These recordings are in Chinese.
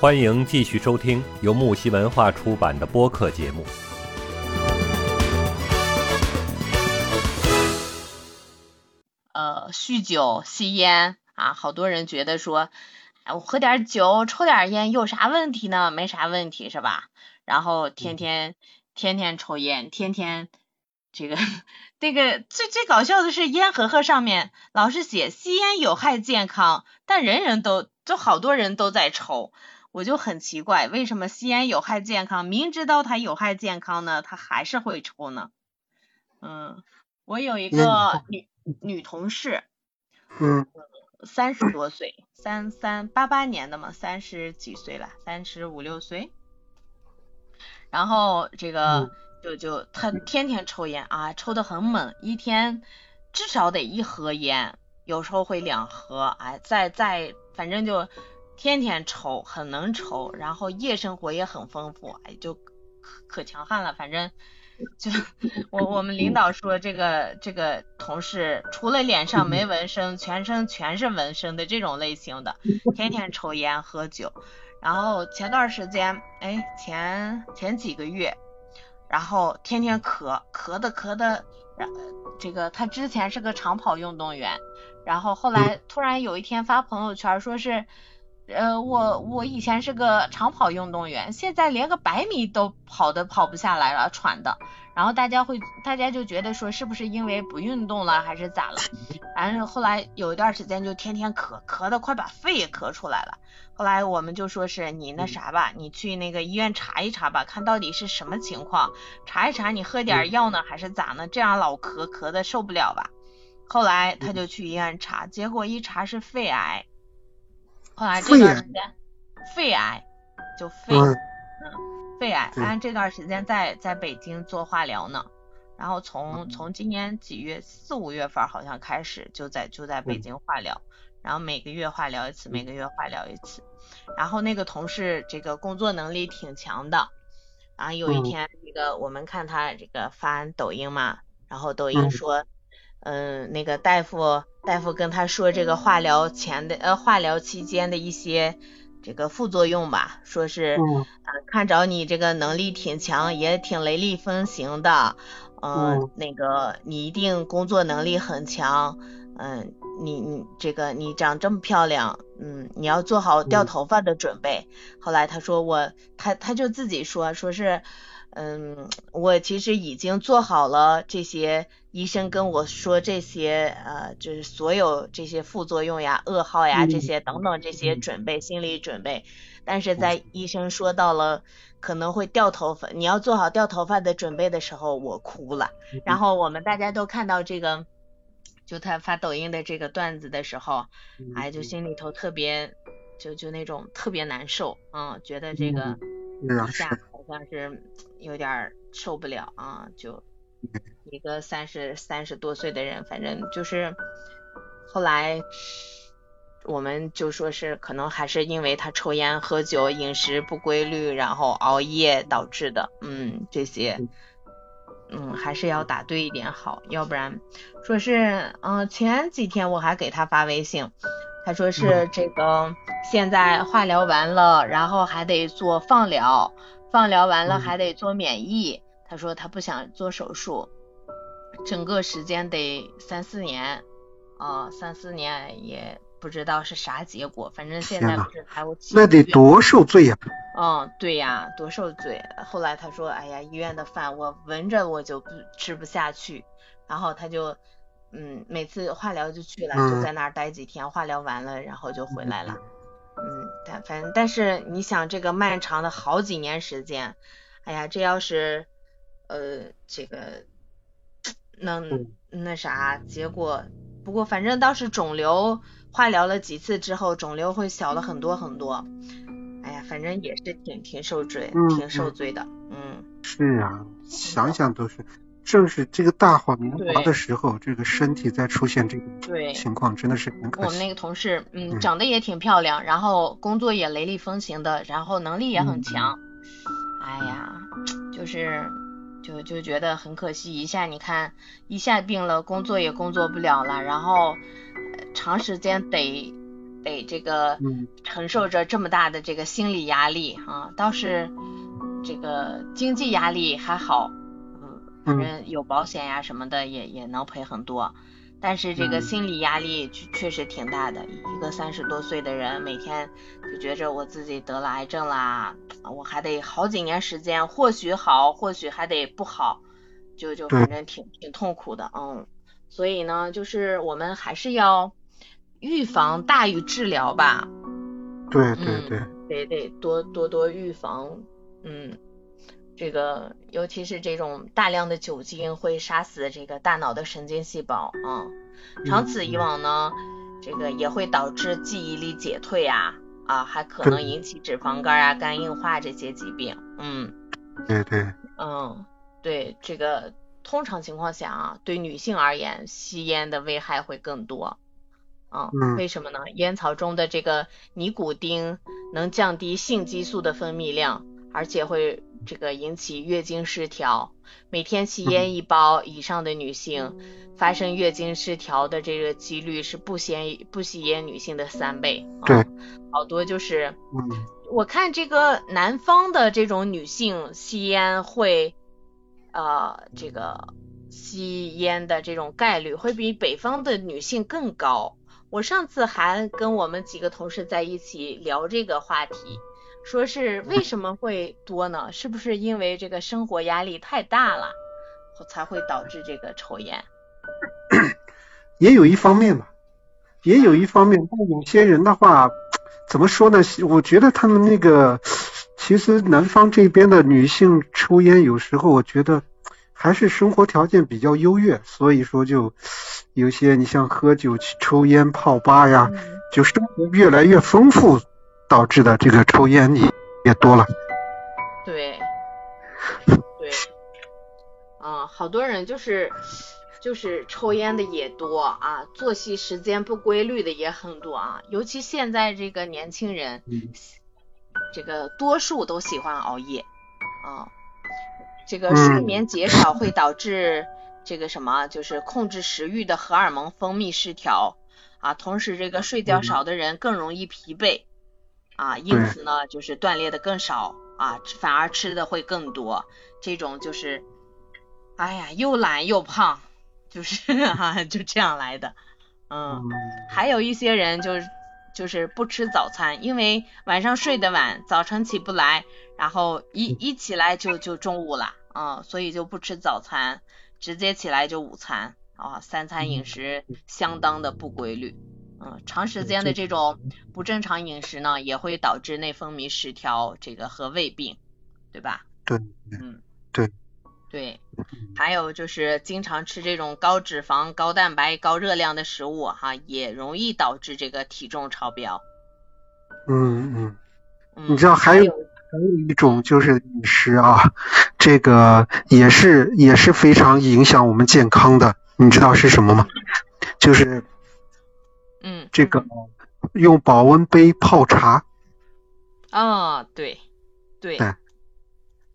欢迎继续收听由木西文化出版的播客节目。呃，酗酒、吸烟啊，好多人觉得说，哎，我喝点酒、抽点烟有啥问题呢？没啥问题是吧？然后天天天天抽烟，天天这个 这个最最搞笑的是烟盒盒上面老是写吸烟有害健康，但人人都就好多人都在抽。我就很奇怪，为什么吸烟有害健康？明知道它有害健康呢，他还是会抽呢？嗯，我有一个女女同事，嗯，三十多岁，三三八八年的嘛，三十几岁了，三十五六岁。然后这个就就她天天抽烟啊，抽的很猛，一天至少得一盒烟，有时候会两盒，哎，再再反正就。天天抽，很能抽，然后夜生活也很丰富，哎，就可可强悍了。反正就我我们领导说，这个这个同事除了脸上没纹身，全身全是纹身的这种类型的，天天抽烟喝酒。然后前段时间，哎，前前几个月，然后天天咳，咳的咳的，然这个他之前是个长跑运动员，然后后来突然有一天发朋友圈说是。呃，我我以前是个长跑运动员，现在连个百米都跑的跑不下来了，喘的。然后大家会，大家就觉得说是不是因为不运动了，还是咋了？反正后来有一段时间就天天咳，咳的快把肺也咳出来了。后来我们就说是你那啥吧，你去那个医院查一查吧，看到底是什么情况，查一查你喝点药呢，还是咋呢？这样老咳咳的受不了吧？后来他就去医院查，结果一查是肺癌。后来这段时间，肺癌就肺，嗯，肺癌，俺这段时间在在北京做化疗呢，然后从从今年几月四五月份好像开始就在就在北京化疗，然后每个月化疗一次，每个月化疗一次，然后那个同事这个工作能力挺强的，然后有一天那个我们看他这个发抖音嘛，然后抖音说。嗯，那个大夫，大夫跟他说这个化疗前的呃化疗期间的一些这个副作用吧，说是嗯，看着你这个能力挺强，也挺雷厉风行的，嗯，那个你一定工作能力很强，嗯，你你这个你长这么漂亮，嗯，你要做好掉头发的准备。后来他说我，他他就自己说说是。嗯，我其实已经做好了这些医生跟我说这些呃，就是所有这些副作用呀、噩耗呀这些等等这些准备心理准备，但是在医生说到了可能会掉头发，你要做好掉头发的准备的时候，我哭了。然后我们大家都看到这个，就他发抖音的这个段子的时候，哎，就心里头特别就就那种特别难受，嗯，觉得这个一下。像是有点受不了啊，就一个三十三十多岁的人，反正就是后来我们就说是可能还是因为他抽烟喝酒、饮食不规律，然后熬夜导致的，嗯，这些嗯还是要打对一点好，要不然说是嗯前几天我还给他发微信，他说是这个现在化疗完了，然后还得做放疗。放疗完了还得做免疫，他说他不想做手术，整个时间得三四年，啊三四年也不知道是啥结果，反正现在不是还有那得多受罪呀！嗯，对呀，多受罪。后来他说，哎呀，医院的饭我闻着我就不吃不下去，然后他就嗯每次化疗就去了，就在那儿待几天，化疗完了然后就回来了。嗯，但反正但是你想这个漫长的好几年时间，哎呀，这要是呃这个能那啥结果，不过反正倒是肿瘤化疗了几次之后，肿瘤会小了很多很多。哎呀，反正也是挺挺受罪，挺受罪的。嗯，是啊，想想都是。正是这个大好年华的时候，这个身体在出现这个情况，真的是很可惜。我们那个同事，嗯，长得也挺漂亮，然后工作也雷厉风行的，然后能力也很强。哎呀，就是就就觉得很可惜，一下你看一下病了，工作也工作不了了，然后长时间得得这个承受着这么大的这个心理压力啊，倒是这个经济压力还好，嗯，反正有保险呀什么的也也能赔很多，但是这个心理压力确确实挺大的。一个三十多岁的人，每天就觉着我自己得了癌症啦，我还得好几年时间，或许好，或许还得不好，就就反正挺挺痛苦的，嗯，所以呢，就是我们还是要。预防大于治疗吧，对对对，得得多多多预防，嗯，这个尤其是这种大量的酒精会杀死这个大脑的神经细胞啊，长此以往呢，这个也会导致记忆力减退啊啊，还可能引起脂肪肝啊、肝硬化这些疾病，嗯，对对，嗯，对，这个通常情况下啊，对女性而言，吸烟的危害会更多。啊，为什么呢？烟草中的这个尼古丁能降低性激素的分泌量，而且会这个引起月经失调。每天吸烟一包以上的女性，发生月经失调的这个几率是不吸不吸烟女性的三倍。对，好多就是，我看这个南方的这种女性吸烟会，呃，这个吸烟的这种概率会比北方的女性更高。我上次还跟我们几个同事在一起聊这个话题，说是为什么会多呢？是不是因为这个生活压力太大了，才会导致这个抽烟？也有一方面吧，也有一方面。但有些人的话，怎么说呢？我觉得他们那个，其实南方这边的女性抽烟，有时候我觉得。还是生活条件比较优越，所以说就有些你像喝酒、抽烟、泡吧呀，就生活越来越丰富导致的这个抽烟也也多了。对，对，啊，好多人就是就是抽烟的也多啊，作息时间不规律的也很多啊，尤其现在这个年轻人，这个多数都喜欢熬夜啊。这个睡眠减少会导致这个什么，就是控制食欲的荷尔蒙分泌失调啊。同时，这个睡觉少的人更容易疲惫啊，因此呢，就是锻炼的更少啊，反而吃的会更多。这种就是，哎呀，又懒又胖，就是 哈，就这样来的。嗯，还有一些人就是就是不吃早餐，因为晚上睡得晚，早晨起不来，然后一一起来就就中午了。啊，所以就不吃早餐，直接起来就午餐啊，三餐饮食相当的不规律，嗯，长时间的这种不正常饮食呢，也会导致内分泌失调，这个和胃病，对吧？对，嗯，对，对，还有就是经常吃这种高脂肪、高蛋白、高热量的食物哈，也容易导致这个体重超标。嗯嗯，你知道还有。还有一种就是饮食啊，这个也是也是非常影响我们健康的，你知道是什么吗？就是，嗯，这个用保温杯泡茶。啊，对，对。对。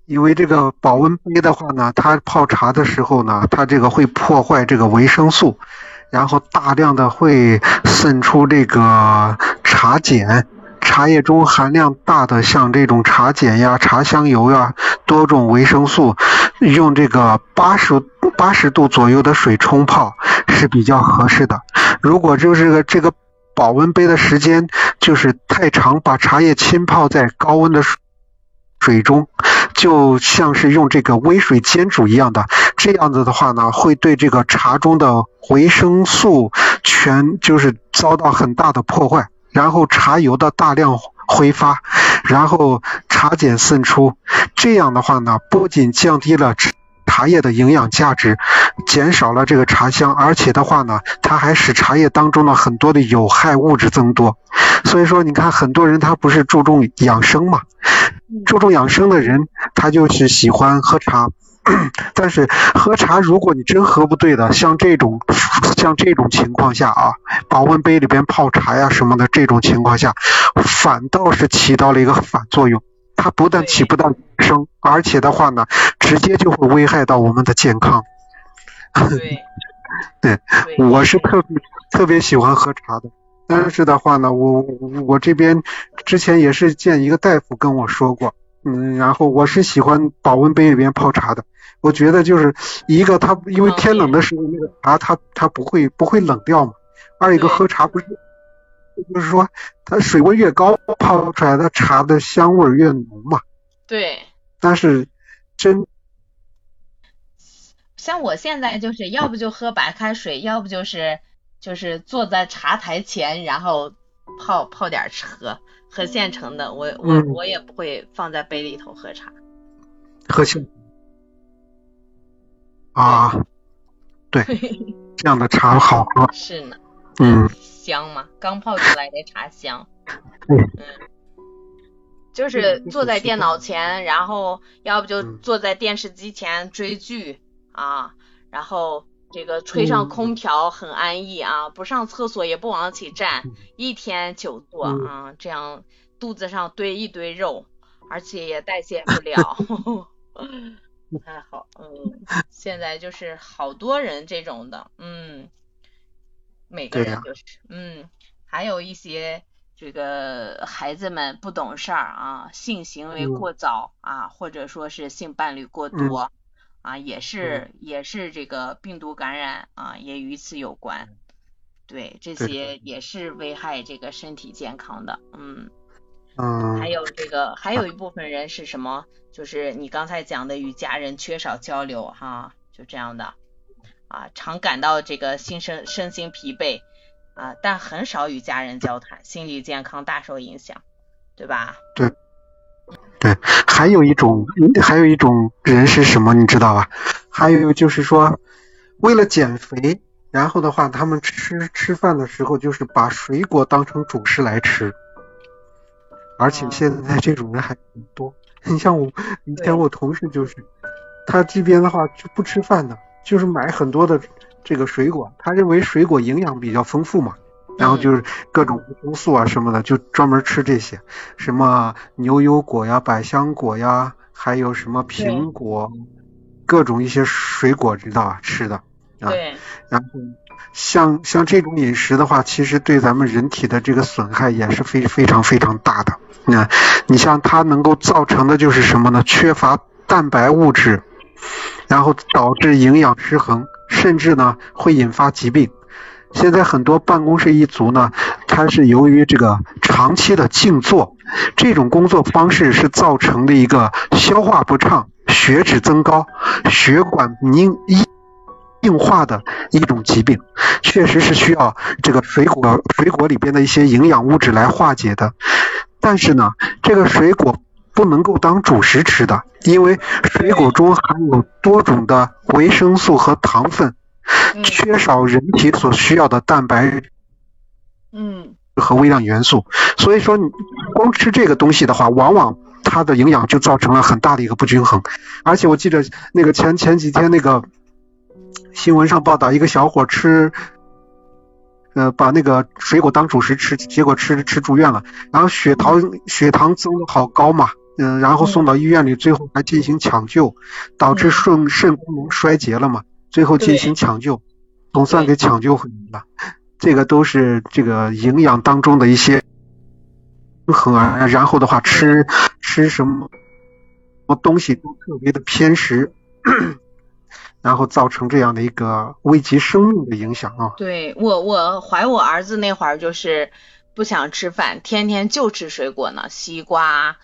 因为这个保温杯的话呢，它泡茶的时候呢，它这个会破坏这个维生素，然后大量的会渗出这个茶碱。茶叶中含量大的，像这种茶碱呀、茶香油呀，多种维生素，用这个八十八十度左右的水冲泡是比较合适的。如果就是个这个保温杯的时间就是太长，把茶叶浸泡在高温的水水中，就像是用这个微水煎煮一样的，这样子的话呢，会对这个茶中的维生素全就是遭到很大的破坏。然后茶油的大量挥发，然后茶碱渗出，这样的话呢，不仅降低了茶叶的营养价值，减少了这个茶香，而且的话呢，它还使茶叶当中的很多的有害物质增多。所以说，你看很多人他不是注重养生嘛，注重养生的人，他就是喜欢喝茶。但是喝茶，如果你真喝不对的，像这种像这种情况下啊，保温杯里边泡茶呀什么的，这种情况下，反倒是起到了一个反作用。它不但起不到生，而且的话呢，直接就会危害到我们的健康。对，对，我是特别特别喜欢喝茶的。但是的话呢，我我这边之前也是见一个大夫跟我说过，嗯，然后我是喜欢保温杯里边泡茶的。我觉得就是一个它因为天冷的时候那个茶它它不会不会冷掉嘛，二一个喝茶不是就是说它水温越高泡出来的茶的香味越浓嘛。对。但是真。像我现在就是要不就喝白开水，要不就是就是坐在茶台前，然后泡泡点喝，喝现成的。我我我也不会放在杯里头喝茶。喝现啊，对，这样的茶好喝。是呢。嗯。香吗？刚泡出来的茶香。嗯。就是坐在电脑前，然后要不就坐在电视机前追剧。啊，然后这个吹上空调很安逸啊，不上厕所也不往起站，一天久坐啊，这样肚子上堆一堆肉，而且也代谢不了，不太好。嗯，现在就是好多人这种的，嗯，每个人就是，嗯，还有一些这个孩子们不懂事儿啊，性行为过早啊，或者说是性伴侣过多。啊，也是也是这个病毒感染啊，也与此有关。对，这些也是危害这个身体健康的。嗯嗯。还有这个，还有一部分人是什么？就是你刚才讲的与家人缺少交流哈，就这样的啊，常感到这个心身身心疲惫啊，但很少与家人交谈，心理健康大受影响，对吧？对。对，还有一种，还有一种人是什么，你知道吧？还有就是说，为了减肥，然后的话，他们吃吃饭的时候就是把水果当成主食来吃，而且现在这种人还很多。你像我以前我同事就是，他这边的话就不吃饭的，就是买很多的这个水果，他认为水果营养比较丰富嘛。然后就是各种维生素啊什么的，就专门吃这些，什么牛油果呀、百香果呀，还有什么苹果，各种一些水果，知道吧？吃的啊。对。然后像像这种饮食的话，其实对咱们人体的这个损害也是非非常非常大的。那你像它能够造成的就是什么呢？缺乏蛋白物质，然后导致营养失衡，甚至呢会引发疾病。现在很多办公室一族呢，他是由于这个长期的静坐，这种工作方式是造成的一个消化不畅、血脂增高、血管凝硬硬化的一种疾病，确实是需要这个水果水果里边的一些营养物质来化解的。但是呢，这个水果不能够当主食吃的，因为水果中含有多种的维生素和糖分。缺少人体所需要的蛋白，嗯，和微量元素，所以说你光吃这个东西的话，往往它的营养就造成了很大的一个不均衡。而且我记得那个前前几天那个新闻上报道，一个小伙吃，呃，把那个水果当主食吃，结果吃吃住院了，然后血糖血糖增的好高嘛，嗯，然后送到医院里，最后还进行抢救，导致肾肾功能衰竭了嘛。最后进行抢救，总算给抢救回来了。这个都是这个营养当中的一些平衡啊。然后的话，吃吃什么什么东西都特别的偏食，然后造成这样的一个危及生命的影响啊。对我，我怀我儿子那会儿就是不想吃饭，天天就吃水果呢，西瓜、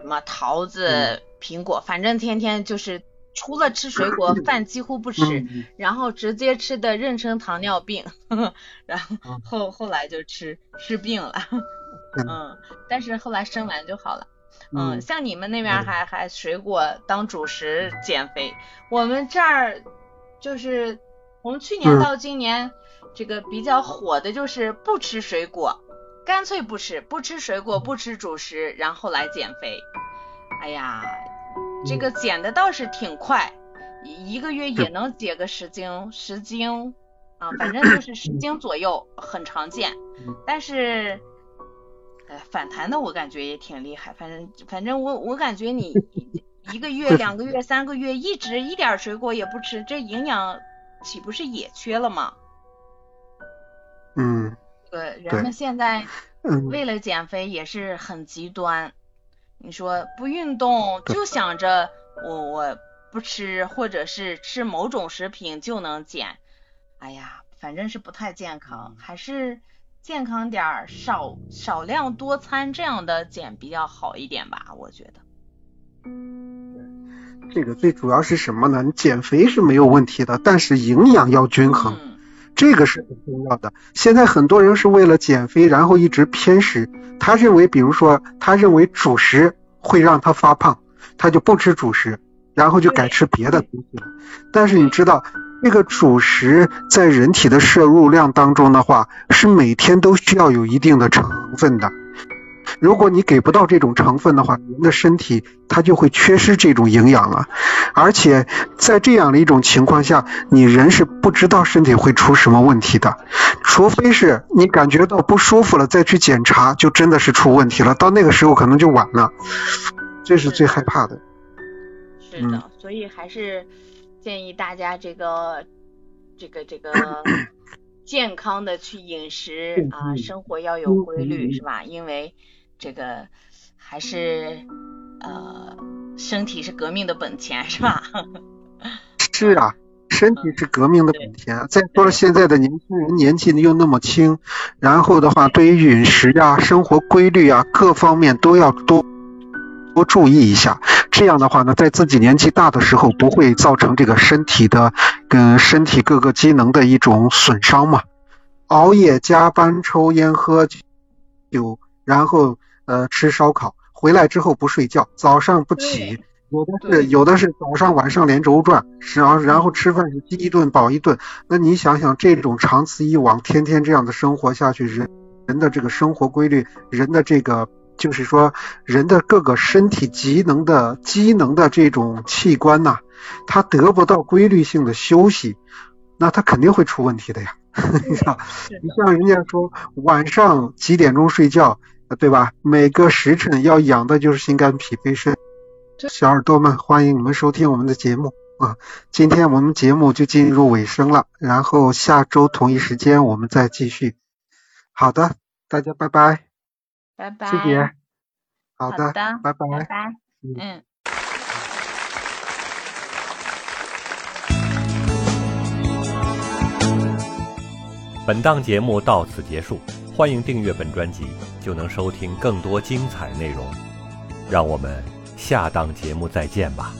什么桃子、苹果，反正天天就是。除了吃水果，饭几乎不吃，然后直接吃的妊娠糖尿病，然后后后来就吃吃病了，嗯，但是后来生完就好了，嗯，像你们那边还还水果当主食减肥，我们这儿就是从去年到今年，这个比较火的就是不吃水果，干脆不吃，不吃水果，不吃主食，然后来减肥，哎呀。这个减的倒是挺快，一个月也能减个十斤，十斤啊，反正就是十斤左右，很常见。但是，哎，反弹的我感觉也挺厉害。反正，反正我我感觉你 一个月、两个月、三个月一直一点水果也不吃，这营养岂不是也缺了吗？嗯，对，人们现在为了减肥也是很极端。你说不运动就想着我我不吃，或者是吃某种食品就能减，哎呀，反正是不太健康，还是健康点儿，少少量多餐这样的减比较好一点吧，我觉得。这个最主要是什么呢？你减肥是没有问题的，但是营养要均衡，这个是很重要的。现在很多人是为了减肥，然后一直偏食。他认为，比如说，他认为主食会让他发胖，他就不吃主食，然后就改吃别的东西了。但是你知道，这个主食在人体的摄入量当中的话，是每天都需要有一定的成分的。如果你给不到这种成分的话，人的身体它就会缺失这种营养了。而且在这样的一种情况下，你人是不知道身体会出什么问题的，除非是你感觉到不舒服了再去检查，就真的是出问题了。到那个时候可能就晚了，这是最害怕的。是的，所以还是建议大家这个这个这个 健康的去饮食啊，生活要有规律，是吧？因为这个还是呃，身体是革命的本钱，是吧？是啊，身体是革命的本钱。再说了，现在的年轻人年纪又那么轻，然后的话，对于饮食呀、生活规律啊各方面都要多多注意一下。这样的话呢，在自己年纪大的时候，不会造成这个身体的跟身体各个机能的一种损伤嘛。熬夜、加班、抽烟、喝酒，然后。呃，吃烧烤回来之后不睡觉，早上不起，有的是有的是早上晚上连轴转，然后然后吃饭是饥一顿饱一顿。那你想想，这种长此以往，天天这样的生活下去，人人的这个生活规律，人的这个就是说人的各个身体机能的机能的这种器官呐，它得不到规律性的休息，那它肯定会出问题的呀。你像你像人家说晚上几点钟睡觉？对吧？每个时辰要养的就是心肝脾肺肾。小耳朵们，欢迎你们收听我们的节目啊！今天我们节目就进入尾声了，然后下周同一时间我们再继续。好的，大家拜拜。拜拜。谢谢。好的。拜拜。拜拜。嗯。本档节目到此结束。欢迎订阅本专辑，就能收听更多精彩内容。让我们下档节目再见吧。